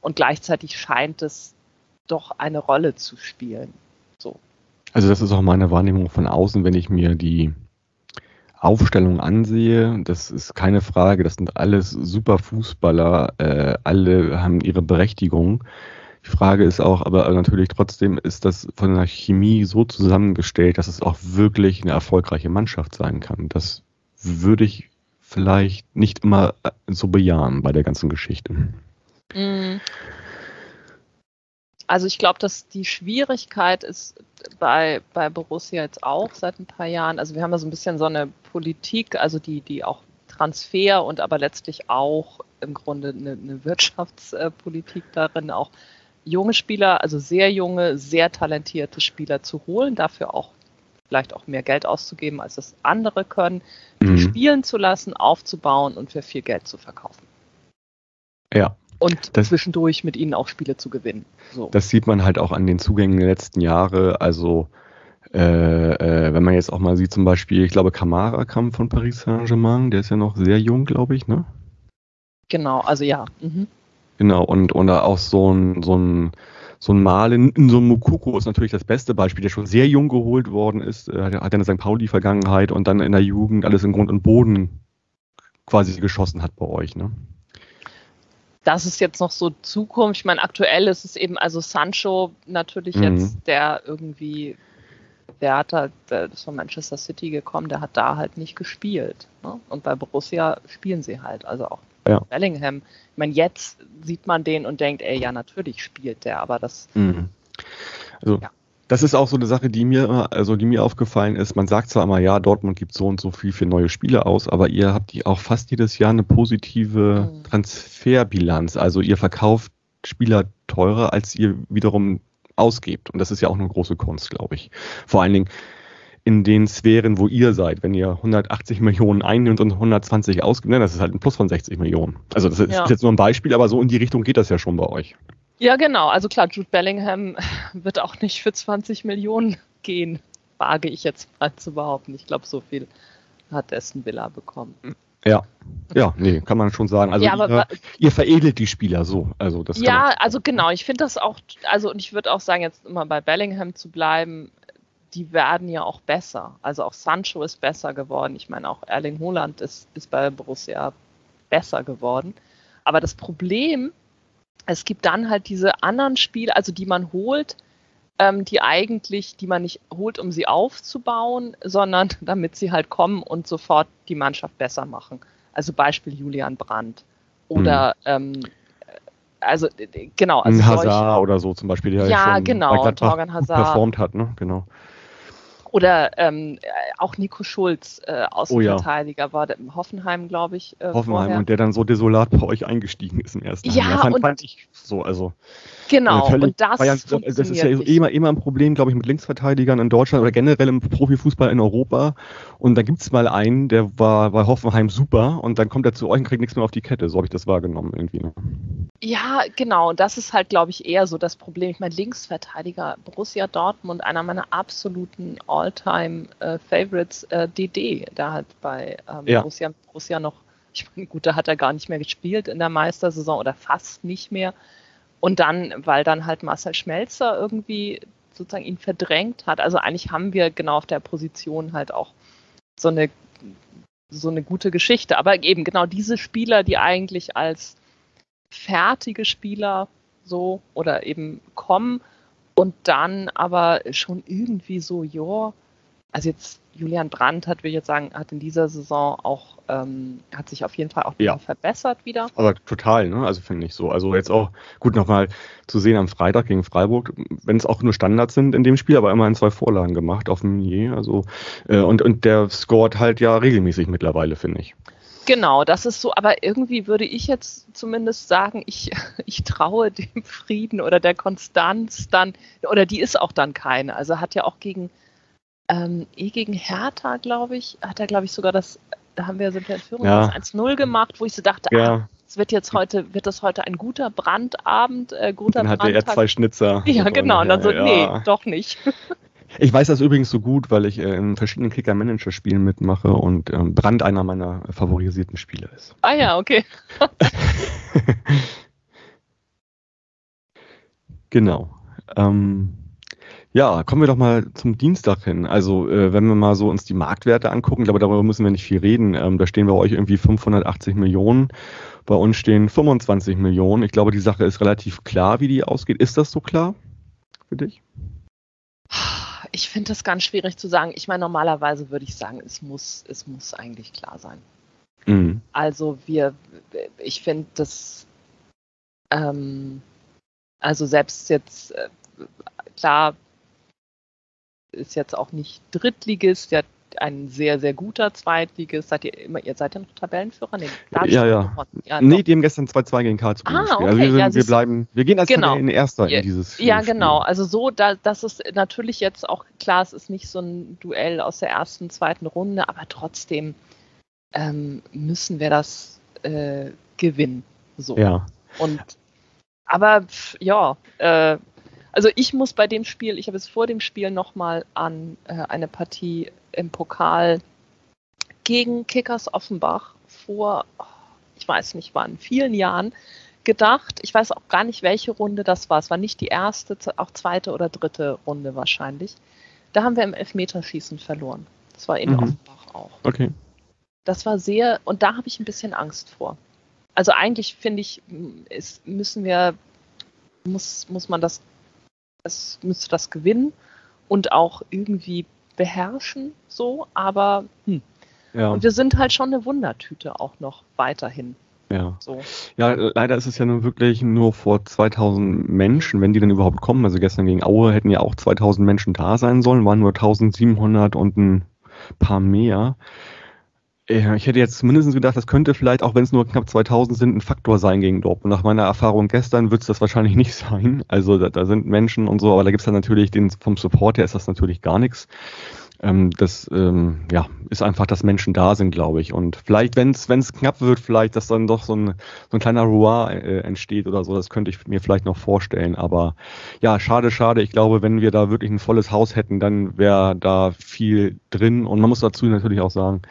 und gleichzeitig scheint es doch eine Rolle zu spielen. So. Also das ist auch meine Wahrnehmung von außen, wenn ich mir die Aufstellung ansehe, das ist keine Frage, das sind alles super Fußballer, äh, alle haben ihre Berechtigung. Die Frage ist auch, aber natürlich trotzdem, ist das von der Chemie so zusammengestellt, dass es auch wirklich eine erfolgreiche Mannschaft sein kann. Das würde ich vielleicht nicht immer äh, so bejahen bei der ganzen Geschichte. Mhm. Also ich glaube, dass die Schwierigkeit ist bei, bei Borussia jetzt auch seit ein paar Jahren. Also wir haben ja so ein bisschen so eine Politik, also die, die auch Transfer und aber letztlich auch im Grunde eine, eine Wirtschaftspolitik darin, auch junge Spieler, also sehr junge, sehr talentierte Spieler zu holen, dafür auch vielleicht auch mehr Geld auszugeben, als das andere können, mhm. spielen zu lassen, aufzubauen und für viel Geld zu verkaufen. Ja, und das, zwischendurch mit ihnen auch Spiele zu gewinnen. So. Das sieht man halt auch an den Zugängen der letzten Jahre. Also äh, äh, wenn man jetzt auch mal sieht, zum Beispiel, ich glaube, Kamara kam von Paris Saint-Germain, der ist ja noch sehr jung, glaube ich, ne? Genau, also ja. Mhm. Genau, und oder auch so ein, so ein, so ein Malen, in so einem Mukoko ist natürlich das beste Beispiel, der schon sehr jung geholt worden ist, äh, hat eine St. Pauli-Vergangenheit und dann in der Jugend alles in Grund und Boden quasi geschossen hat bei euch, ne? Das ist jetzt noch so Zukunft. Ich meine, aktuell ist es eben, also Sancho natürlich mhm. jetzt, der irgendwie, der hat halt, der ist von Manchester City gekommen, der hat da halt nicht gespielt. Ne? Und bei Borussia spielen sie halt, also auch ja. Bellingham. Ich meine, jetzt sieht man den und denkt, ey, ja, natürlich spielt der, aber das. Mhm. Also, ja das ist auch so eine Sache, die mir, also die mir aufgefallen ist. Man sagt zwar immer, ja, Dortmund gibt so und so viel für neue Spiele aus, aber ihr habt auch fast jedes Jahr eine positive mhm. Transferbilanz. Also ihr verkauft Spieler teurer, als ihr wiederum ausgebt. Und das ist ja auch eine große Kunst, glaube ich. Vor allen Dingen in den Sphären, wo ihr seid. Wenn ihr 180 Millionen einnimmt und 120 ausgibt, ne, das ist halt ein Plus von 60 Millionen. Also das ist ja. jetzt nur ein Beispiel, aber so in die Richtung geht das ja schon bei euch. Ja, genau. Also klar, Jude Bellingham wird auch nicht für 20 Millionen gehen, wage ich jetzt mal zu behaupten. Ich glaube, so viel hat Aston Villa bekommen. Ja, ja, nee, kann man schon sagen. Also ja, ihr, ihr, veredelt die Spieler so. Also das ja, also genau. Ich finde das auch, also und ich würde auch sagen, jetzt immer bei Bellingham zu bleiben, die werden ja auch besser. Also auch Sancho ist besser geworden. Ich meine, auch Erling Haaland ist, ist bei Borussia besser geworden. Aber das Problem es gibt dann halt diese anderen Spiele, also die man holt, ähm, die eigentlich, die man nicht holt, um sie aufzubauen, sondern damit sie halt kommen und sofort die Mannschaft besser machen. Also Beispiel Julian Brandt oder mhm. ähm, also genau. Also Ein Hazard solche, oder so zum Beispiel, der ja, schon genau, Hazard performt hat, ne? Genau. Oder ähm, auch Nico Schulz, äh, Außenverteidiger, oh ja. war der im Hoffenheim, glaube ich. Äh, Hoffenheim vorher. und der dann so desolat bei euch eingestiegen ist im ersten Ja, Fand, und fand ich so, also. Genau, völlig, und das, ja, das ist ja immer, immer ein Problem, glaube ich, mit Linksverteidigern in Deutschland oder generell im Profifußball in Europa. Und da gibt es mal einen, der war bei Hoffenheim super und dann kommt er zu euch und kriegt nichts mehr auf die Kette. So habe ich das wahrgenommen irgendwie. Ne? Ja, genau. Und das ist halt, glaube ich, eher so das Problem. Ich meine, Linksverteidiger, Borussia Dortmund, einer meiner absoluten All-Time-Favorites, äh, äh, DD, da hat bei ähm, ja. Borussia, Borussia noch, ich meine, gut, da hat er gar nicht mehr gespielt in der Meistersaison oder fast nicht mehr. Und dann, weil dann halt Marcel Schmelzer irgendwie sozusagen ihn verdrängt hat. Also eigentlich haben wir genau auf der Position halt auch so eine, so eine gute Geschichte. Aber eben genau diese Spieler, die eigentlich als fertige Spieler so oder eben kommen und dann aber schon irgendwie so, ja, also jetzt Julian Brandt hat, will ich jetzt sagen, hat in dieser Saison auch, ähm, hat sich auf jeden Fall auch ja. verbessert wieder. Aber total, ne? Also finde ich so. Also jetzt auch gut nochmal zu sehen am Freitag gegen Freiburg, wenn es auch nur Standards sind in dem Spiel, aber immerhin zwei Vorlagen gemacht auf dem Meunier. Also äh, und, und der scoret halt ja regelmäßig mittlerweile, finde ich. Genau, das ist so, aber irgendwie würde ich jetzt zumindest sagen, ich, ich traue dem Frieden oder der Konstanz dann, oder die ist auch dann keine. Also hat ja auch gegen ähm, eh gegen Hertha, glaube ich, hat er, glaube ich, sogar das, da haben wir, sind wir in Führung ja. 1-0 gemacht, wo ich so dachte, ja. ah, es wird jetzt heute, wird das heute ein guter Brandabend, äh, guter Dann hatte er zwei Schnitzer. Ja, genau, und dann so, ja. nee, doch nicht. Ich weiß das übrigens so gut, weil ich äh, in verschiedenen Kicker-Manager-Spielen mitmache und ähm, Brand einer meiner favorisierten Spiele ist. Ah ja, okay. genau. Ähm, ja, kommen wir doch mal zum Dienstag hin. Also, äh, wenn wir mal so uns die Marktwerte angucken, ich glaube, darüber müssen wir nicht viel reden. Ähm, da stehen bei euch irgendwie 580 Millionen. Bei uns stehen 25 Millionen. Ich glaube, die Sache ist relativ klar, wie die ausgeht. Ist das so klar für dich? Ich finde das ganz schwierig zu sagen. Ich meine, normalerweise würde ich sagen, es muss, es muss eigentlich klar sein. Mhm. Also wir, ich finde das, ähm, also selbst jetzt, äh, klar, ist jetzt auch nicht Drittligist, der ein sehr, sehr guter Zweitligist. Seid ihr immer, ihr seid ja noch Tabellenführer? Nee, ja, ja. ja nee, die haben gestern 2-2 gegen Karlsruhe ah, okay. Also wir, ja, wir bleiben, wir gehen als genau. in Erster in dieses Ja, Spiel. genau. Also so, da, das ist natürlich jetzt auch klar, es ist nicht so ein Duell aus der ersten, zweiten Runde, aber trotzdem ähm, müssen wir das äh, gewinnen. So. Ja. Und aber ja, äh, also ich muss bei dem Spiel, ich habe es vor dem Spiel nochmal an äh, eine Partie im Pokal gegen Kickers Offenbach vor, ich weiß nicht wann, vielen Jahren gedacht. Ich weiß auch gar nicht, welche Runde das war. Es war nicht die erste, auch zweite oder dritte Runde wahrscheinlich. Da haben wir im Elfmeterschießen verloren. Das war in mhm. Offenbach auch. Okay. Das war sehr, und da habe ich ein bisschen Angst vor. Also eigentlich finde ich, ist, müssen wir, muss, muss man das es müsste das gewinnen und auch irgendwie beherrschen, so, aber hm. ja. und wir sind halt schon eine Wundertüte auch noch weiterhin. Ja. So. ja, leider ist es ja nur wirklich nur vor 2000 Menschen, wenn die denn überhaupt kommen. Also gestern gegen Aue hätten ja auch 2000 Menschen da sein sollen, waren nur 1700 und ein paar mehr. Ja, ich hätte jetzt mindestens gedacht, das könnte vielleicht, auch wenn es nur knapp 2000 sind, ein Faktor sein gegen Dortmund. Nach meiner Erfahrung gestern wird es das wahrscheinlich nicht sein. Also da, da sind Menschen und so, aber da gibt es dann natürlich, den, vom Support her ist das natürlich gar nichts. Ähm, das ähm, ja, ist einfach, dass Menschen da sind, glaube ich. Und vielleicht, wenn es knapp wird, vielleicht, dass dann doch so ein, so ein kleiner Roar äh, entsteht oder so, das könnte ich mir vielleicht noch vorstellen. Aber ja, schade, schade. Ich glaube, wenn wir da wirklich ein volles Haus hätten, dann wäre da viel drin. Und man muss dazu natürlich auch sagen,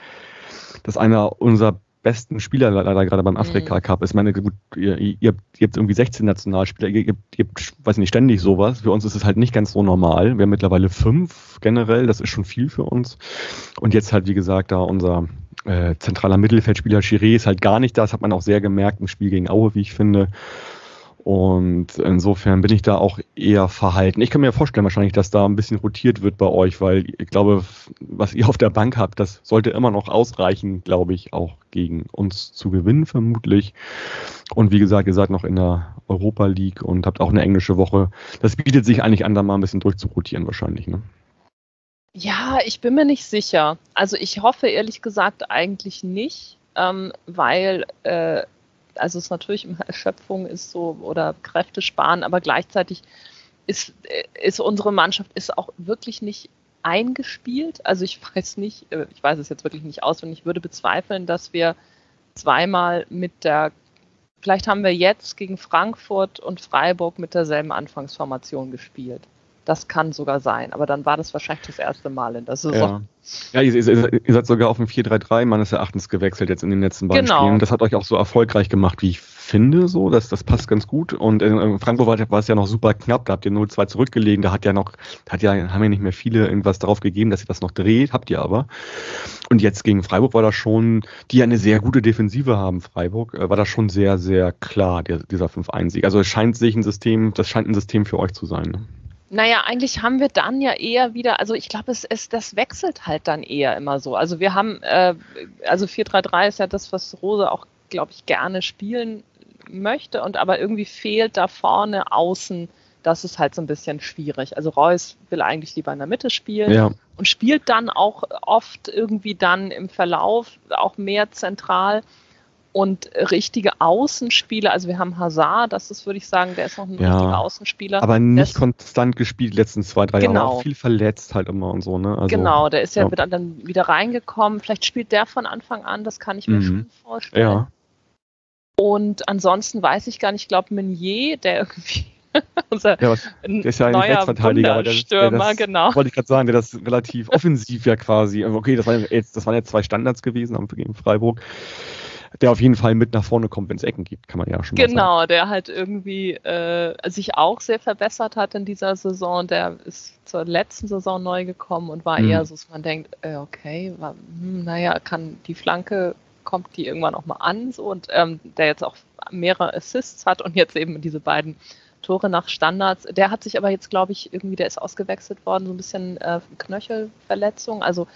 dass einer unserer besten Spieler leider gerade beim Afrika mhm. Cup ist. Ich meine, gut, ihr, ihr, ihr habt irgendwie 16 Nationalspieler, ihr, ihr, ihr weiß nicht, ständig sowas. Für uns ist es halt nicht ganz so normal. Wir haben mittlerweile fünf generell, das ist schon viel für uns. Und jetzt halt, wie gesagt, da unser äh, zentraler Mittelfeldspieler Chiré ist halt gar nicht da. Das hat man auch sehr gemerkt im Spiel gegen Aue, wie ich finde. Und insofern bin ich da auch eher verhalten. Ich kann mir vorstellen wahrscheinlich, dass da ein bisschen rotiert wird bei euch, weil ich glaube, was ihr auf der Bank habt, das sollte immer noch ausreichen, glaube ich, auch gegen uns zu gewinnen, vermutlich. Und wie gesagt, ihr seid noch in der Europa League und habt auch eine englische Woche. Das bietet sich eigentlich an, da mal ein bisschen durchzurotieren wahrscheinlich, ne? Ja, ich bin mir nicht sicher. Also ich hoffe ehrlich gesagt eigentlich nicht, ähm, weil äh, also es natürlich immer Erschöpfung ist so oder Kräfte sparen, aber gleichzeitig ist, ist unsere Mannschaft ist auch wirklich nicht eingespielt. Also ich weiß nicht, äh, ich weiß es jetzt wirklich nicht auswendig, ich würde bezweifeln, dass wir zweimal mit der, vielleicht haben wir jetzt gegen Frankfurt und Freiburg mit derselben Anfangsformation gespielt. Das kann sogar sein, aber dann war das wahrscheinlich das erste Mal in der Saison. Ja, ja ihr, ihr, ihr, seid sogar auf ein 4-3-3 meines Erachtens gewechselt jetzt in den letzten beiden genau. Spielen. Das hat euch auch so erfolgreich gemacht, wie ich finde, so. Das, das passt ganz gut. Und in Frankfurt war, war es ja noch super knapp. Da habt ihr 0-2 zurückgelegen. Da hat ja noch, hat ja, haben ja nicht mehr viele irgendwas darauf gegeben, dass ihr das noch dreht. Habt ihr aber. Und jetzt gegen Freiburg war das schon, die ja eine sehr gute Defensive haben, Freiburg, äh, war das schon sehr, sehr klar, der, dieser 5-1-Sieg. Also es scheint sich ein System, das scheint ein System für euch zu sein. Ne? Naja, eigentlich haben wir dann ja eher wieder, also ich glaube, es, es, das wechselt halt dann eher immer so. Also wir haben, äh, also 4-3-3 ist ja das, was Rose auch, glaube ich, gerne spielen möchte und aber irgendwie fehlt da vorne außen, das ist halt so ein bisschen schwierig. Also Reus will eigentlich lieber in der Mitte spielen Ja, und spielt dann auch oft irgendwie dann im Verlauf auch mehr zentral und richtige Außenspieler, also wir haben Hazard, das ist, würde ich sagen, der ist noch ein Ja, richtiger Außenspieler. aber nicht ist- konstant gespielt die letzten zwei, drei Jahre. Genau. Auch viel verletzt halt immer und so, ne? Also, genau, der ist ja, ja. wieder- dann wieder reingekommen. Vielleicht spielt der von Anfang an, das kann ich mir Mhm. schon vorstellen. Ja, Und ansonsten weiß ich gar nicht, ich glaube Meunier, der irgendwie unser ja der ist ja ein neuer Rechtsverteidiger, aber der, der das, genau. wollte ich gerade sagen, der das relativ offensiv ja quasi, okay, das waren jetzt, das waren jetzt zwei Standards gewesen am gegen Freiburg, der auf jeden Fall mit nach vorne kommt, wenn es Ecken gibt, kann man ja schon. Genau, der halt irgendwie äh, sich auch sehr verbessert hat in dieser Saison. Der ist zur letzten Saison neu gekommen und war Mhm. eher so, dass man denkt, äh, okay, wa- hm, naja, kann die Flanke, kommt die irgendwann auch mal an so und ähm, der jetzt auch mehrere Assists hat und jetzt eben diese beiden Tore nach Standards. Der hat sich aber jetzt, glaube ich, irgendwie, der ist ausgewechselt worden, so ein bisschen äh, Knöchelverletzung. Also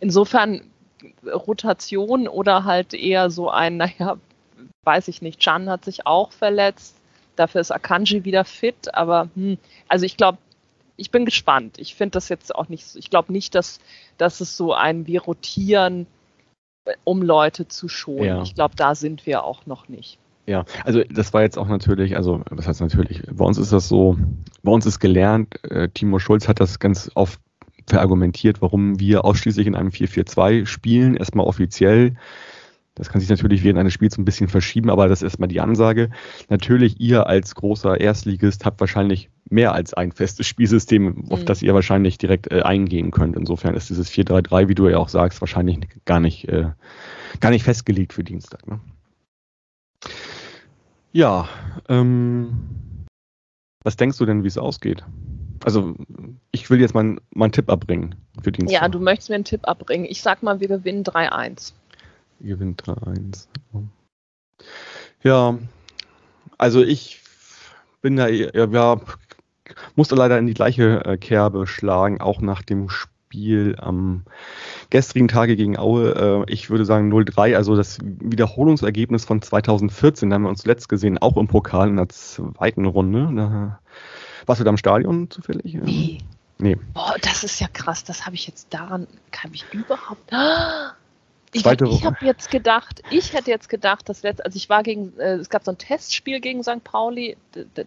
insofern Rotation oder halt eher so ein, naja, weiß ich nicht, Chan hat sich auch verletzt, dafür ist Akanji wieder fit, aber hm, also ich glaube, ich bin gespannt. Ich finde das jetzt auch nicht, so- ich glaube nicht, dass, dass es so ein, wir rotieren, äh, um Leute zu schonen. Ja. Ich glaube, da sind wir auch noch nicht. Ja, also das war jetzt auch natürlich, also was heißt natürlich, bei uns ist das so, bei uns ist gelernt, äh, Timo Schulz hat das ganz oft verargumentiert, warum wir ausschließlich in einem 4-4-2 spielen, erstmal offiziell. Das kann sich natürlich während eines Spiels ein bisschen verschieben, aber das ist erstmal die Ansage. Natürlich, ihr als großer Erstligist habt wahrscheinlich mehr als ein festes Spielsystem, auf Mhm. das ihr wahrscheinlich direkt äh, eingehen könnt. Insofern ist dieses 4-3-3, wie du ja auch sagst, wahrscheinlich gar nicht, äh, gar nicht festgelegt für Dienstag. Ne? Ja, ähm, was denkst du denn, wie es ausgeht? Also, ich will jetzt mal, mal einen Tipp abbringen für Dienstag. Ja, du möchtest mir einen Tipp abbringen. Ich sag mal, wir gewinnen 3-1. Ihr gewinnt 3-1. Ja, also ich bin da, ja, ja, musste leider in die gleiche äh, Kerbe schlagen, auch nach dem Spiel am gestrigen Tage gegen Aue. Äh, ich würde sagen 0-3, also das Wiederholungsergebnis von 2014, da haben wir uns zuletzt gesehen, auch im Pokal in der zweiten Runde. Da, warst du da im Stadion zufällig? Nee. Nee. Boah, das ist ja krass. Das habe ich jetzt daran, kann ich überhaupt. Ich, Zweite ich Woche. habe jetzt gedacht, ich hätte jetzt gedacht, das letzte, also ich war gegen, äh, es gab so ein Testspiel gegen St. Pauli,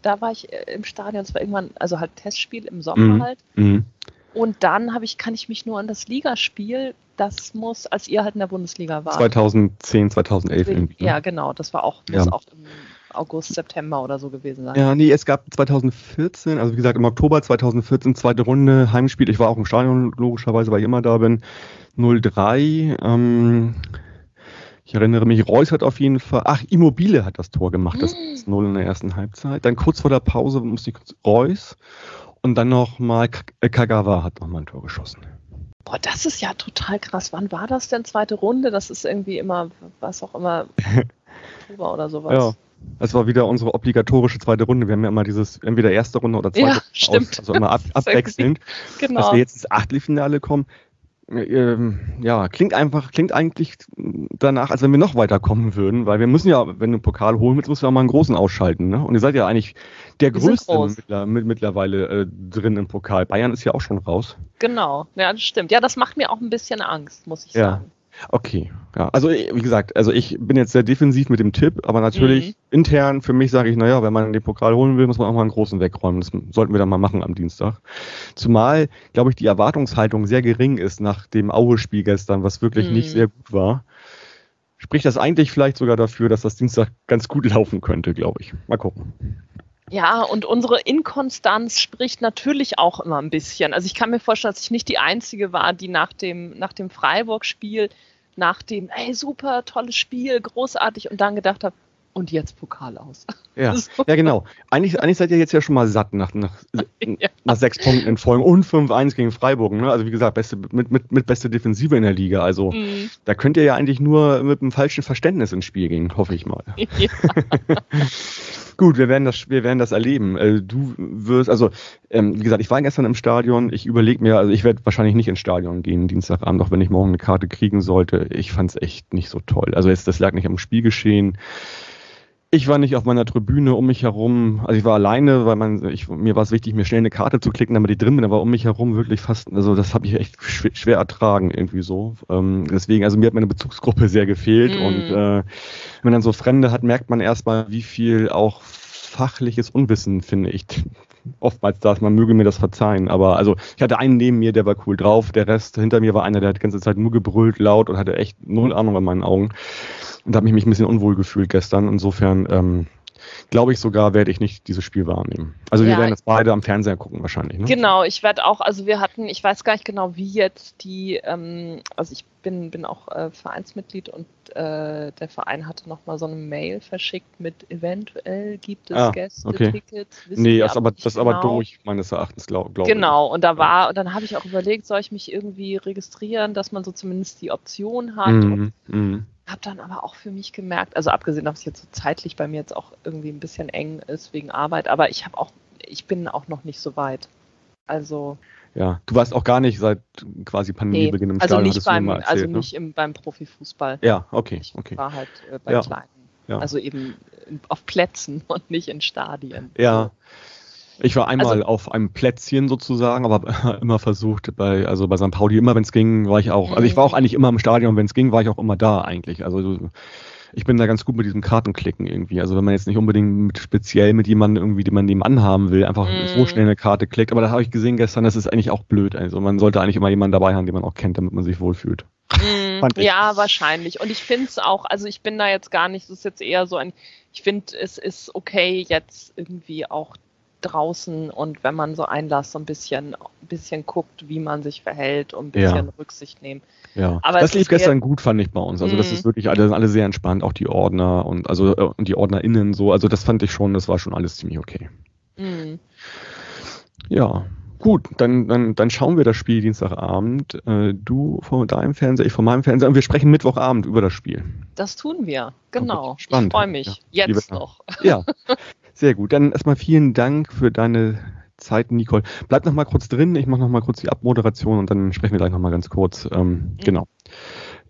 da war ich äh, im Stadion, es war irgendwann, also halt Testspiel im Sommer Mhm. halt. Mhm. Und dann habe ich, kann ich mich nur an das Ligaspiel, das muss, als ihr halt in der Bundesliga wart. 2010, 2011 irgendwie. ne? Ja, genau, das war auch, muss Ja. auch im August, September oder so gewesen sein. Ja, nee, es gab 2014, also wie gesagt im Oktober 2014, zweite Runde, Heimspiel. Ich war auch im Stadion, logischerweise, weil ich immer da bin. 0-3. Ähm, ich erinnere mich, Reus hat auf jeden Fall, ach, Immobile hat das Tor gemacht, das Mm. 0 in der ersten Halbzeit. Dann kurz vor der Pause musste ich kurz Reus und dann nochmal Kagawa hat nochmal ein Tor geschossen. Boah, das ist ja total krass. Wann war das denn? Zweite Runde? Das ist irgendwie immer, was auch immer, Oktober oder sowas. Ja. Das war wieder unsere obligatorische zweite Runde. Wir haben ja immer dieses, entweder erste Runde oder zweite Ja, Runde stimmt. also immer ab, abwechselnd. genau. dass wir jetzt ins Achtelfinale kommen, ähm, ja, klingt einfach, klingt eigentlich danach, als wenn wir noch weiterkommen würden, weil wir müssen ja, wenn du einen Pokal holen willst, musst du ja mal einen großen ausschalten, ne? Und ihr seid ja eigentlich der Wir größte mit, mittlerweile äh, drin im Pokal. Bayern ist ja auch schon raus. Genau, ja, das stimmt. Ja, das macht mir auch ein bisschen Angst, muss ich Ja. sagen. Okay, ja, also äh, wie gesagt, also ich bin jetzt sehr defensiv mit dem Tipp, aber natürlich Mhm. intern für mich sage ich, naja, wenn man den Pokal holen will, muss man auch mal einen großen wegräumen. Das sollten wir dann mal machen am Dienstag. Zumal, glaube ich, die Erwartungshaltung sehr gering ist nach dem Aue-Spiel gestern, was wirklich Mhm. nicht sehr gut war. Spricht das eigentlich vielleicht sogar dafür, dass das Dienstag ganz gut laufen könnte, glaube ich. Mal gucken. Ja, und unsere Inkonstanz spricht natürlich auch immer ein bisschen. Also ich kann mir vorstellen, dass ich nicht die Einzige war, die nach dem, nach dem Freiburg-Spiel, nach dem, ey, super, tolles Spiel, großartig, und dann gedacht habe, und jetzt Pokal aus. Ja, So. ja genau. Eigentlich, eigentlich seid ihr jetzt ja schon mal satt nach, nach, Ja. nach sechs Punkten in Folge und 5-1 gegen Freiburg. Ne? Also wie gesagt, beste, mit, mit, mit beste Defensive in der Liga. Also Mhm. da könnt ihr ja eigentlich nur mit einem falschen Verständnis ins Spiel gehen, hoffe ich mal. Ja. Gut, wir werden das, wir werden das erleben. Äh, du wirst, also ähm, wie gesagt, ich war gestern im Stadion. Ich überlege mir, also ich werde wahrscheinlich nicht ins Stadion gehen Dienstagabend, auch wenn ich morgen eine Karte kriegen sollte. Ich fand es echt nicht so toll. Also jetzt, das lag nicht am Spielgeschehen. Ich war nicht auf meiner Tribüne um mich herum, also ich war alleine, weil man, ich, mir war es wichtig, mir schnell eine Karte zu klicken, damit ich drin bin, aber um mich herum wirklich fast, also das habe ich echt schwer, schwer, ertragen irgendwie so. Ähm, deswegen, also mir hat meine Bezugsgruppe sehr gefehlt mm. und äh, wenn man dann so Fremde hat, merkt man erstmal, wie viel auch fachliches Unwissen, finde ich, oftmals da ist. Man möge mir das verzeihen. Aber also ich hatte einen neben mir, der war cool drauf. Der Rest hinter mir war einer, der hat die ganze Zeit nur gebrüllt laut und hatte echt null Ahnung in meinen Augen. Und da habe ich mich ein bisschen unwohl gefühlt gestern. Insofern ähm, glaube ich sogar, werde ich nicht dieses Spiel wahrnehmen. Also ja, wir werden das beide am Fernseher gucken wahrscheinlich. Ne? Genau, ich werde auch, also wir hatten, ich weiß gar nicht genau, wie jetzt die, ähm, also ich bin, bin auch äh, Vereinsmitglied und äh, der Verein hatte nochmal so eine Mail verschickt mit eventuell gibt es ah, Gäste-Tickets. Okay. Nee, das, aber, das genau. aber durch, meines Erachtens, glaube glaub Genau, und da war, und dann habe ich auch überlegt, soll ich mich irgendwie registrieren, dass man so zumindest die Option hat. Mhm, mhm. Habe dann aber auch für mich gemerkt, also abgesehen, dass es jetzt so zeitlich bei mir jetzt auch irgendwie ein bisschen eng ist wegen Arbeit, aber ich habe auch, ich bin auch noch nicht so weit. Also. Ja, du warst auch gar nicht seit quasi Pandemiebeginn nee, im also Nicht beim, erzählt, also ne? nicht im, beim Profifußball. Ja, okay. Ich okay. war halt äh, bei ja. Kleinen. Ja. Also eben auf Plätzen und nicht in Stadien. Ja. Ich war einmal also, auf einem Plätzchen sozusagen, aber immer versucht bei, also bei St. Pauli, immer wenn es ging, war ich auch, also ich war auch mhm. eigentlich immer im Stadion, wenn es ging, war ich auch immer da eigentlich. Also ich bin da ganz gut mit diesem Kartenklicken irgendwie. Also wenn man jetzt nicht unbedingt mit, speziell mit jemandem irgendwie, den man nebenan haben will, einfach mm. so schnell eine Karte klickt. Aber da habe ich gesehen gestern, das ist eigentlich auch blöd. Also man sollte eigentlich immer jemanden dabei haben, den man auch kennt, damit man sich wohlfühlt. Mm, ja, wahrscheinlich. Und ich finde es auch, also ich bin da jetzt gar nicht, das ist jetzt eher so ein, ich finde, es ist okay, jetzt irgendwie auch draußen und wenn man so Einlass so ein bisschen, bisschen guckt, wie man sich verhält und ein bisschen ja. Rücksicht nehmen. Ja, Aber das lief gestern gut, fand ich bei uns. Also das mhm. ist wirklich, alle sind alle sehr entspannt, auch die Ordner und also äh, und die OrdnerInnen so. Also das fand ich schon, das war schon alles ziemlich okay. Mhm. Ja, Gut, dann, dann, dann schauen wir das Spiel Dienstagabend. Äh, du vor deinem Fernseher, ich vor meinem Fernseher und wir sprechen Mittwochabend über das Spiel. Das tun wir, genau. Okay, spannend. Ich freue mich. Ja, Jetzt noch. Ja, sehr gut. Dann erstmal vielen Dank für deine Zeit, Nicole. Bleib noch mal kurz drin. Ich mache noch mal kurz die Abmoderation und dann sprechen wir gleich noch mal ganz kurz. Ähm, mhm. Genau.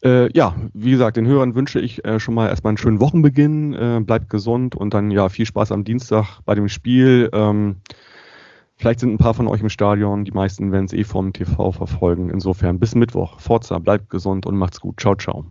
Äh, ja, wie gesagt, den Hörern wünsche ich äh, schon mal erstmal einen schönen Wochenbeginn. Äh, bleibt gesund und dann ja viel Spaß am Dienstag bei dem Spiel. Ähm, Vielleicht sind ein paar von euch im Stadion, die meisten werden es eh vom TV verfolgen. Insofern bis Mittwoch. Forza, bleibt gesund und macht's gut. Ciao, ciao.